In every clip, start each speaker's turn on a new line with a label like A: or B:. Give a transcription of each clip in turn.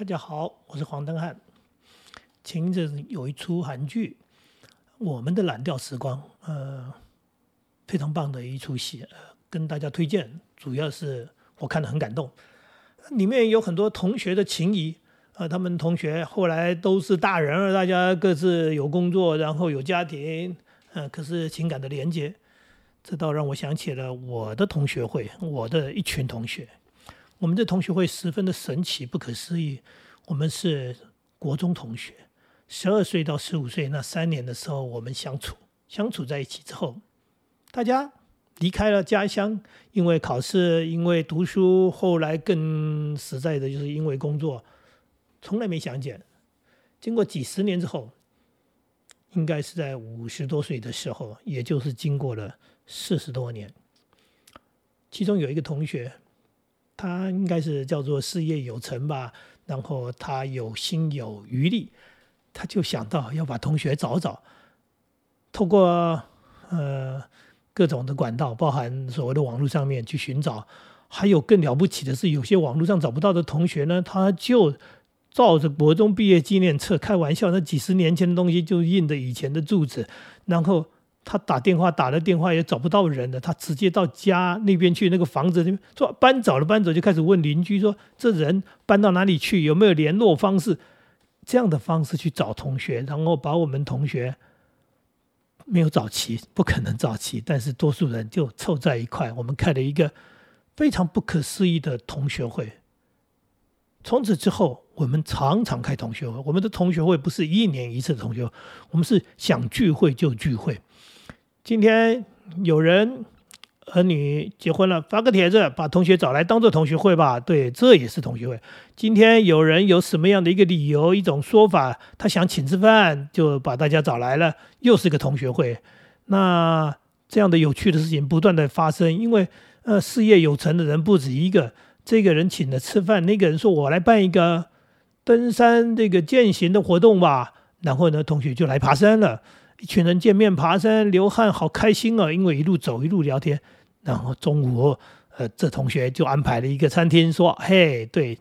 A: 大家好，我是黄登汉。前阵子有一出韩剧《我们的蓝调时光》，呃，非常棒的一出戏，呃，跟大家推荐。主要是我看的很感动，里面有很多同学的情谊。呃，他们同学后来都是大人了，大家各自有工作，然后有家庭，呃，可是情感的连接，这倒让我想起了我的同学会，我的一群同学。我们的同学会十分的神奇、不可思议。我们是国中同学，十二岁到十五岁那三年的时候，我们相处相处在一起之后，大家离开了家乡，因为考试，因为读书，后来更实在的就是因为工作，从来没相见。经过几十年之后，应该是在五十多岁的时候，也就是经过了四十多年，其中有一个同学。他应该是叫做事业有成吧，然后他有心有余力，他就想到要把同学找找，透过呃各种的管道，包含所谓的网络上面去寻找，还有更了不起的是，有些网络上找不到的同学呢，他就照着国中毕业纪念册，开玩笑，那几十年前的东西就印着以前的住址，然后。他打电话打了电话也找不到人了，他直接到家那边去那个房子那边说搬走了，搬走就开始问邻居说这人搬到哪里去，有没有联络方式？这样的方式去找同学，然后把我们同学没有找齐，不可能找齐，但是多数人就凑在一块，我们开了一个非常不可思议的同学会。从此之后，我们常常开同学会。我们的同学会不是一年一次的同学会，我们是想聚会就聚会。今天有人儿女结婚了，发个帖子，把同学找来当做同学会吧。对，这也是同学会。今天有人有什么样的一个理由、一种说法，他想请吃饭，就把大家找来了，又是个同学会。那这样的有趣的事情不断的发生，因为呃，事业有成的人不止一个。这个人请了吃饭，那个人说：“我来办一个登山这个践行的活动吧。”然后呢，同学就来爬山了。一群人见面爬山流汗，好开心啊！因为一路走一路聊天。然后中午，呃，这同学就安排了一个餐厅，说：“嘿，对，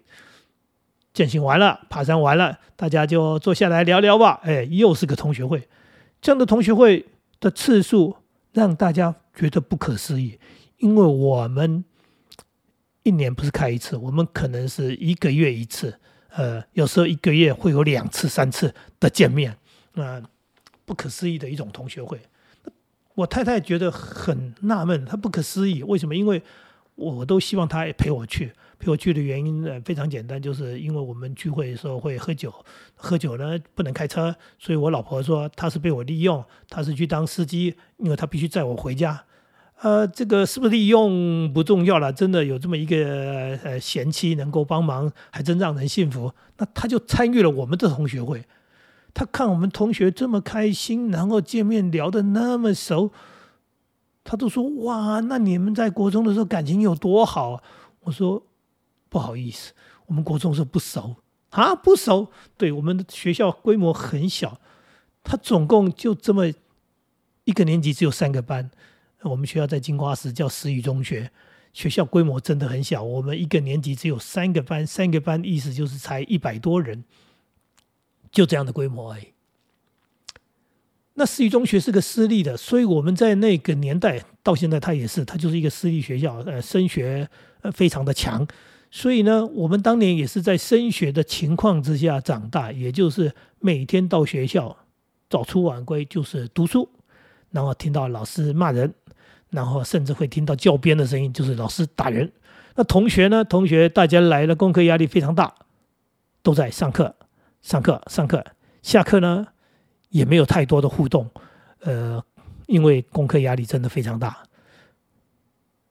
A: 践行完了，爬山完了，大家就坐下来聊聊吧。”哎，又是个同学会。这样的同学会的次数让大家觉得不可思议，因为我们一年不是开一次，我们可能是一个月一次，呃，有时候一个月会有两次、三次的见面，那。不可思议的一种同学会，我太太觉得很纳闷，她不可思议为什么？因为我都希望她陪我去，陪我去的原因呢非常简单，就是因为我们聚会的时候会喝酒，喝酒呢不能开车，所以我老婆说她是被我利用，她是去当司机，因为她必须载我回家。呃，这个是不是利用不重要了，真的有这么一个呃贤妻能够帮忙，还真让人幸福。那他就参与了我们的同学会。他看我们同学这么开心，然后见面聊得那么熟，他都说：“哇，那你们在国中的时候感情有多好？”我说：“不好意思，我们国中时候不熟啊，不熟。对，我们的学校规模很小，他总共就这么一个年级只有三个班。我们学校在金瓜石叫石宇中学，学校规模真的很小。我们一个年级只有三个班，三个班意思就是才一百多人。”就这样的规模而已。那私立中学是个私立的，所以我们在那个年代到现在，它也是，它就是一个私立学校，呃，升学呃非常的强。所以呢，我们当年也是在升学的情况之下长大，也就是每天到学校早出晚归，就是读书，然后听到老师骂人，然后甚至会听到教鞭的声音，就是老师打人。那同学呢？同学大家来了，功课压力非常大，都在上课。上课，上课，下课呢，也没有太多的互动，呃，因为功课压力真的非常大。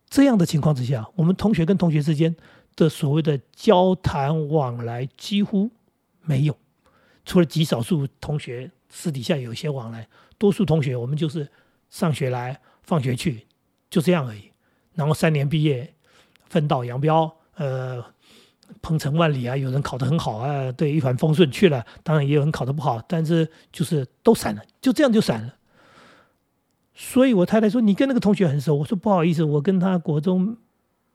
A: 这样的情况之下，我们同学跟同学之间的所谓的交谈往来几乎没有，除了极少数同学私底下有一些往来，多数同学我们就是上学来，放学去，就这样而已。然后三年毕业，分道扬镳，呃。鹏程万里啊，有人考得很好啊，对，一帆风顺去了。当然也有人考得不好，但是就是都散了，就这样就散了。所以我太太说：“你跟那个同学很熟。”我说：“不好意思，我跟他国中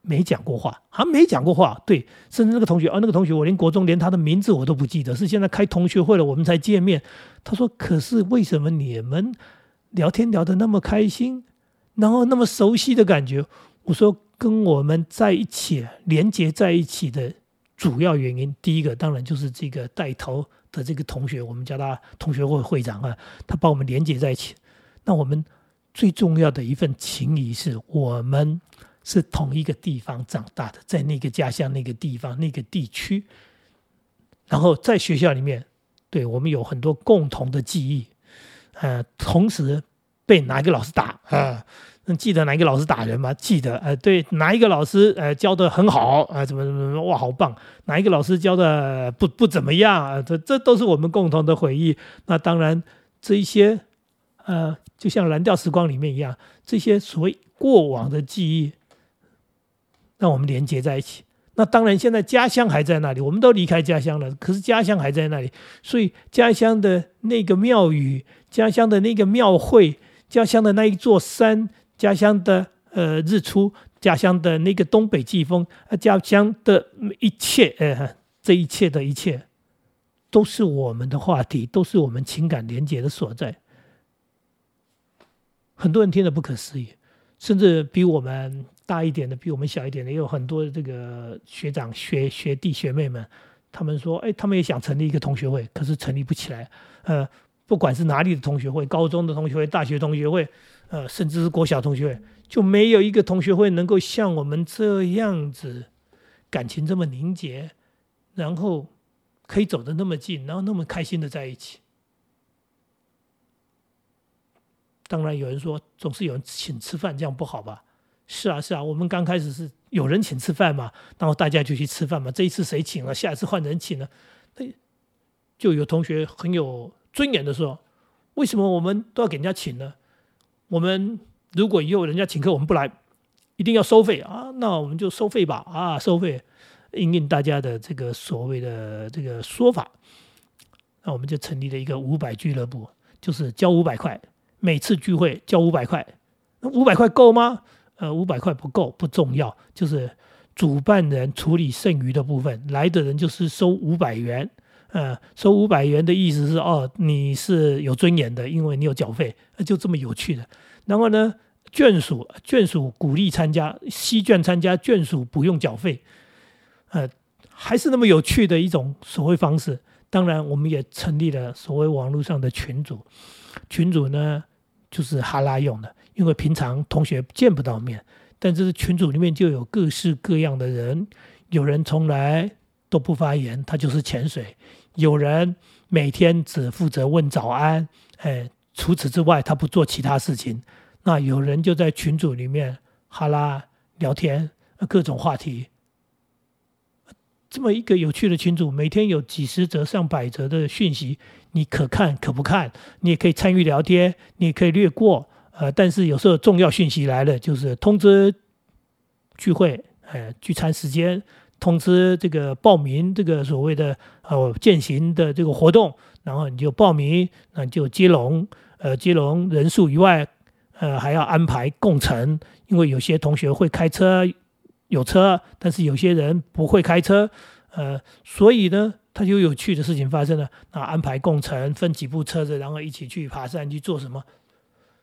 A: 没讲过话，啊，没讲过话，对，甚至那个同学，啊，那个同学，我连国中连他的名字我都不记得，是现在开同学会了，我们才见面。他说：“可是为什么你们聊天聊得那么开心，然后那么熟悉的感觉？”我说：“跟我们在一起，连接在一起的主要原因，第一个当然就是这个带头的这个同学，我们叫他同学会会长啊，他把我们连接在一起。那我们最重要的一份情谊是我们。”是同一个地方长大的，在那个家乡、那个地方、那个地区，然后在学校里面，对我们有很多共同的记忆，呃，同时被哪一个老师打啊？记得哪一个老师打人吗？记得，呃，对，哪一个老师呃教的很好啊？怎么怎么哇，好棒！哪一个老师教的不不怎么样啊？这这都是我们共同的回忆。那当然，这一些呃，就像蓝调时光里面一样，这些所谓过往的记忆。让我们连接在一起。那当然，现在家乡还在那里，我们都离开家乡了。可是家乡还在那里，所以家乡的那个庙宇、家乡的那个庙会、家乡的那一座山、家乡的呃日出、家乡的那个东北季风、家乡的一切，呃，这一切的一切，都是我们的话题，都是我们情感连接的所在。很多人听得不可思议，甚至比我们。大一点的，比我们小一点的，也有很多这个学长、学学弟、学妹们，他们说，哎，他们也想成立一个同学会，可是成立不起来。呃，不管是哪里的同学会，高中的同学会、大学同学会，呃，甚至是国小同学会，就没有一个同学会能够像我们这样子，感情这么凝结，然后可以走得那么近，然后那么开心的在一起。当然有人说，总是有人请吃饭，这样不好吧？是啊，是啊，我们刚开始是有人请吃饭嘛，然后大家就去吃饭嘛。这一次谁请了，下一次换人请了，那就有同学很有尊严的说：“为什么我们都要给人家请呢？我们如果以后人家请客，我们不来，一定要收费啊？那我们就收费吧啊，收费，应应大家的这个所谓的这个说法，那我们就成立了一个五百俱乐部，就是交五百块，每次聚会交五百块，那五百块够吗？”呃，五百块不够，不重要，就是主办人处理剩余的部分，来的人就是收五百元。呃，收五百元的意思是，哦，你是有尊严的，因为你有缴费，就这么有趣的。然后呢，眷属眷属鼓励参加，西眷参加，眷属不用缴费。呃，还是那么有趣的一种所谓方式。当然，我们也成立了所谓网络上的群组，群组呢就是哈拉用的。因为平常同学见不到面，但这是群组里面就有各式各样的人，有人从来都不发言，他就是潜水；有人每天只负责问早安，哎，除此之外他不做其他事情。那有人就在群组里面哈拉聊天，各种话题。这么一个有趣的群组，每天有几十则、上百则的讯息，你可看可不看，你也可以参与聊天，你也可以略过。呃，但是有时候重要讯息来了，就是通知聚会，呃，聚餐时间，通知这个报名这个所谓的呃践行的这个活动，然后你就报名，那就接龙，呃，接龙人数以外，呃，还要安排共乘，因为有些同学会开车，有车，但是有些人不会开车，呃，所以呢，他就有趣的事情发生了，那安排共乘，分几部车子，然后一起去爬山去做什么？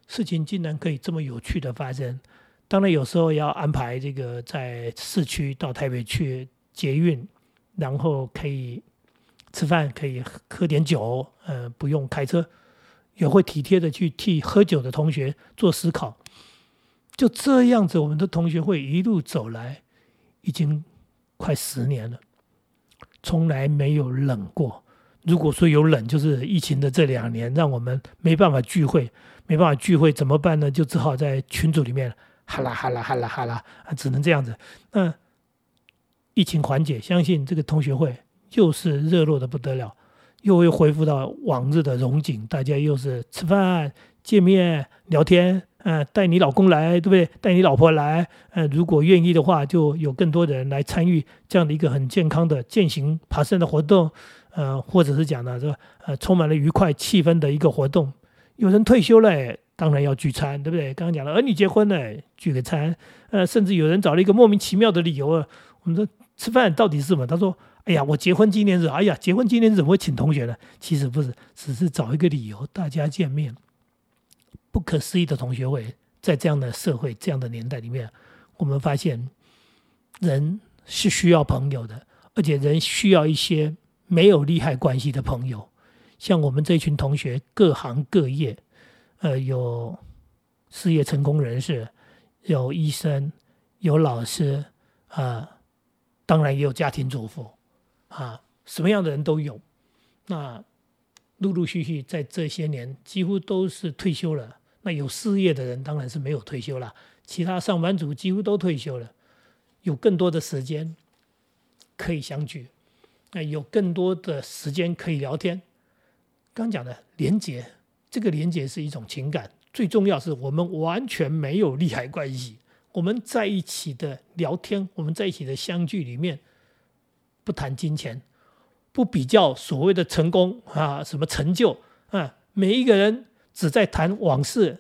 A: 事情竟然可以这么有趣的发生，当然有时候要安排这个在市区到台北去捷运，然后可以吃饭，可以喝点酒，呃，不用开车，也会体贴的去替喝酒的同学做思考。就这样子，我们的同学会一路走来，已经快十年了，从来没有冷过。如果说有冷，就是疫情的这两年，让我们没办法聚会。没办法聚会怎么办呢？就只好在群组里面哈啦哈啦哈啦哈啦，只能这样子。那疫情缓解，相信这个同学会又是热络的不得了，又会恢复到往日的荣景，大家又是吃饭、见面、聊天，嗯，带你老公来，对不对？带你老婆来，嗯，如果愿意的话，就有更多的人来参与这样的一个很健康的践行爬山的活动，呃，或者是讲呢，这呃，充满了愉快气氛的一个活动。有人退休了，当然要聚餐，对不对？刚刚讲了儿女结婚了，聚个餐，呃，甚至有人找了一个莫名其妙的理由啊，我们说吃饭到底是什么？他说：“哎呀，我结婚纪念日，哎呀，结婚纪念日怎么会请同学呢？”其实不是，只是找一个理由大家见面。不可思议的同学会，在这样的社会、这样的年代里面，我们发现人是需要朋友的，而且人需要一些没有利害关系的朋友。像我们这群同学，各行各业，呃，有事业成功人士，有医生，有老师，啊，当然也有家庭主妇，啊，什么样的人都有。那陆陆续续在这些年，几乎都是退休了。那有事业的人当然是没有退休了，其他上班族几乎都退休了，有更多的时间可以相聚，那有更多的时间可以聊天。刚讲的连结，这个连接是一种情感，最重要是我们完全没有利害关系。我们在一起的聊天，我们在一起的相聚里面，不谈金钱，不比较所谓的成功啊，什么成就啊，每一个人只在谈往事。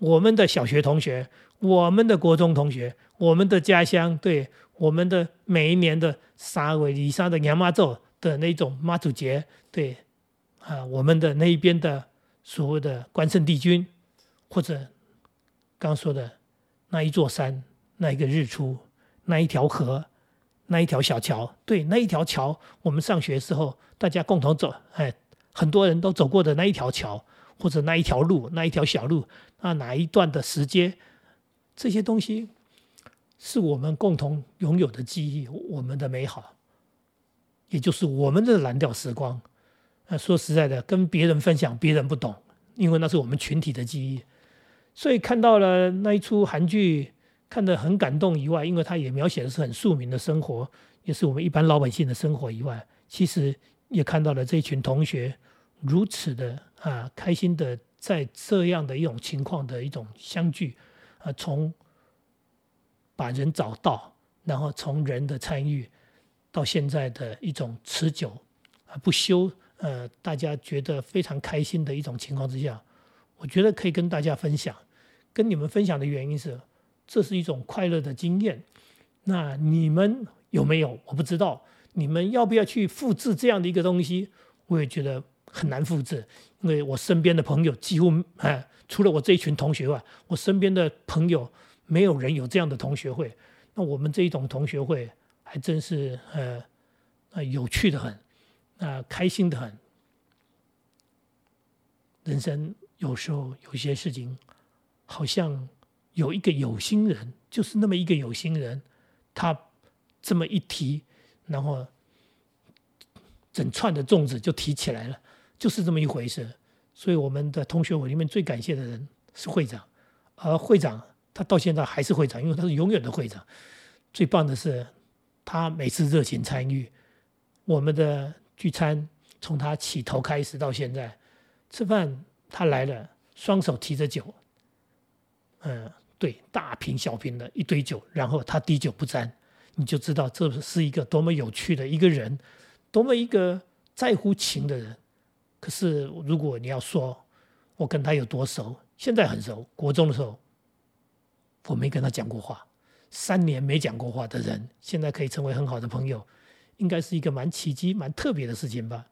A: 我们的小学同学，我们的国中同学，我们的家乡，对我们的每一年的沙尾里沙的娘妈咒的那种妈祖节，对。啊，我们的那一边的所谓的关圣帝君，或者刚说的那一座山、那一个日出、那一条河、那一条小桥，对，那一条桥，我们上学时候大家共同走，哎，很多人都走过的那一条桥，或者那一条路、那一条小路，那哪一段的时间，这些东西是我们共同拥有的记忆，我们的美好，也就是我们的蓝调时光。那说实在的，跟别人分享，别人不懂，因为那是我们群体的记忆。所以看到了那一出韩剧，看得很感动以外，因为它也描写的是很庶民的生活，也是我们一般老百姓的生活以外，其实也看到了这一群同学如此的啊开心的在这样的一种情况的一种相聚啊，从把人找到，然后从人的参与到现在的一种持久啊不休。呃，大家觉得非常开心的一种情况之下，我觉得可以跟大家分享。跟你们分享的原因是，这是一种快乐的经验。那你们有没有？我不知道。你们要不要去复制这样的一个东西？我也觉得很难复制，因为我身边的朋友几乎，哎，除了我这一群同学外，我身边的朋友没有人有这样的同学会。那我们这一种同学会还真是，呃，呃，有趣的很。啊，开心的很。人生有时候有些事情，好像有一个有心人，就是那么一个有心人，他这么一提，然后整串的粽子就提起来了，就是这么一回事。所以我们的同学会里面最感谢的人是会长，而会长他到现在还是会长，因为他是永远的会长。最棒的是，他每次热情参与我们的。聚餐从他起头开始到现在，吃饭他来了，双手提着酒，嗯，对，大瓶小瓶的一堆酒，然后他滴酒不沾，你就知道这是一个多么有趣的一个人，多么一个在乎情的人。可是如果你要说我跟他有多熟，现在很熟，国中的时候我没跟他讲过话，三年没讲过话的人，现在可以成为很好的朋友。应该是一个蛮奇迹、蛮特别的事情吧。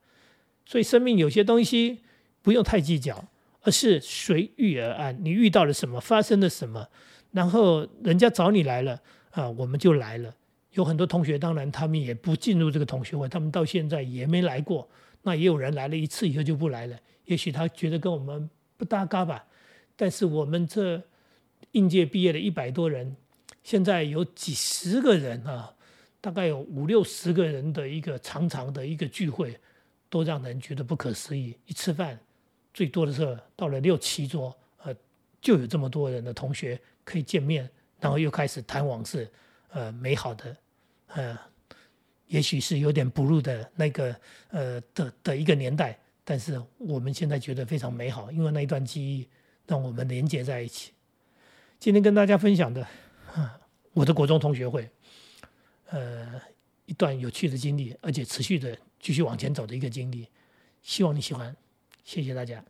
A: 所以，生命有些东西不用太计较，而是随遇而安。你遇到了什么，发生了什么，然后人家找你来了啊，我们就来了。有很多同学，当然他们也不进入这个同学会，他们到现在也没来过。那也有人来了一次以后就不来了，也许他觉得跟我们不搭嘎吧。但是我们这应届毕业的一百多人，现在有几十个人啊。大概有五六十个人的一个长长的一个聚会，都让人觉得不可思议。一吃饭，最多的时候到了六七桌，呃，就有这么多人的同学可以见面，然后又开始谈往事，呃，美好的，呃，也许是有点不入的那个，呃的的一个年代，但是我们现在觉得非常美好，因为那一段记忆让我们连接在一起。今天跟大家分享的，我的国中同学会。呃，一段有趣的经历，而且持续的继续往前走的一个经历，希望你喜欢，谢谢大家。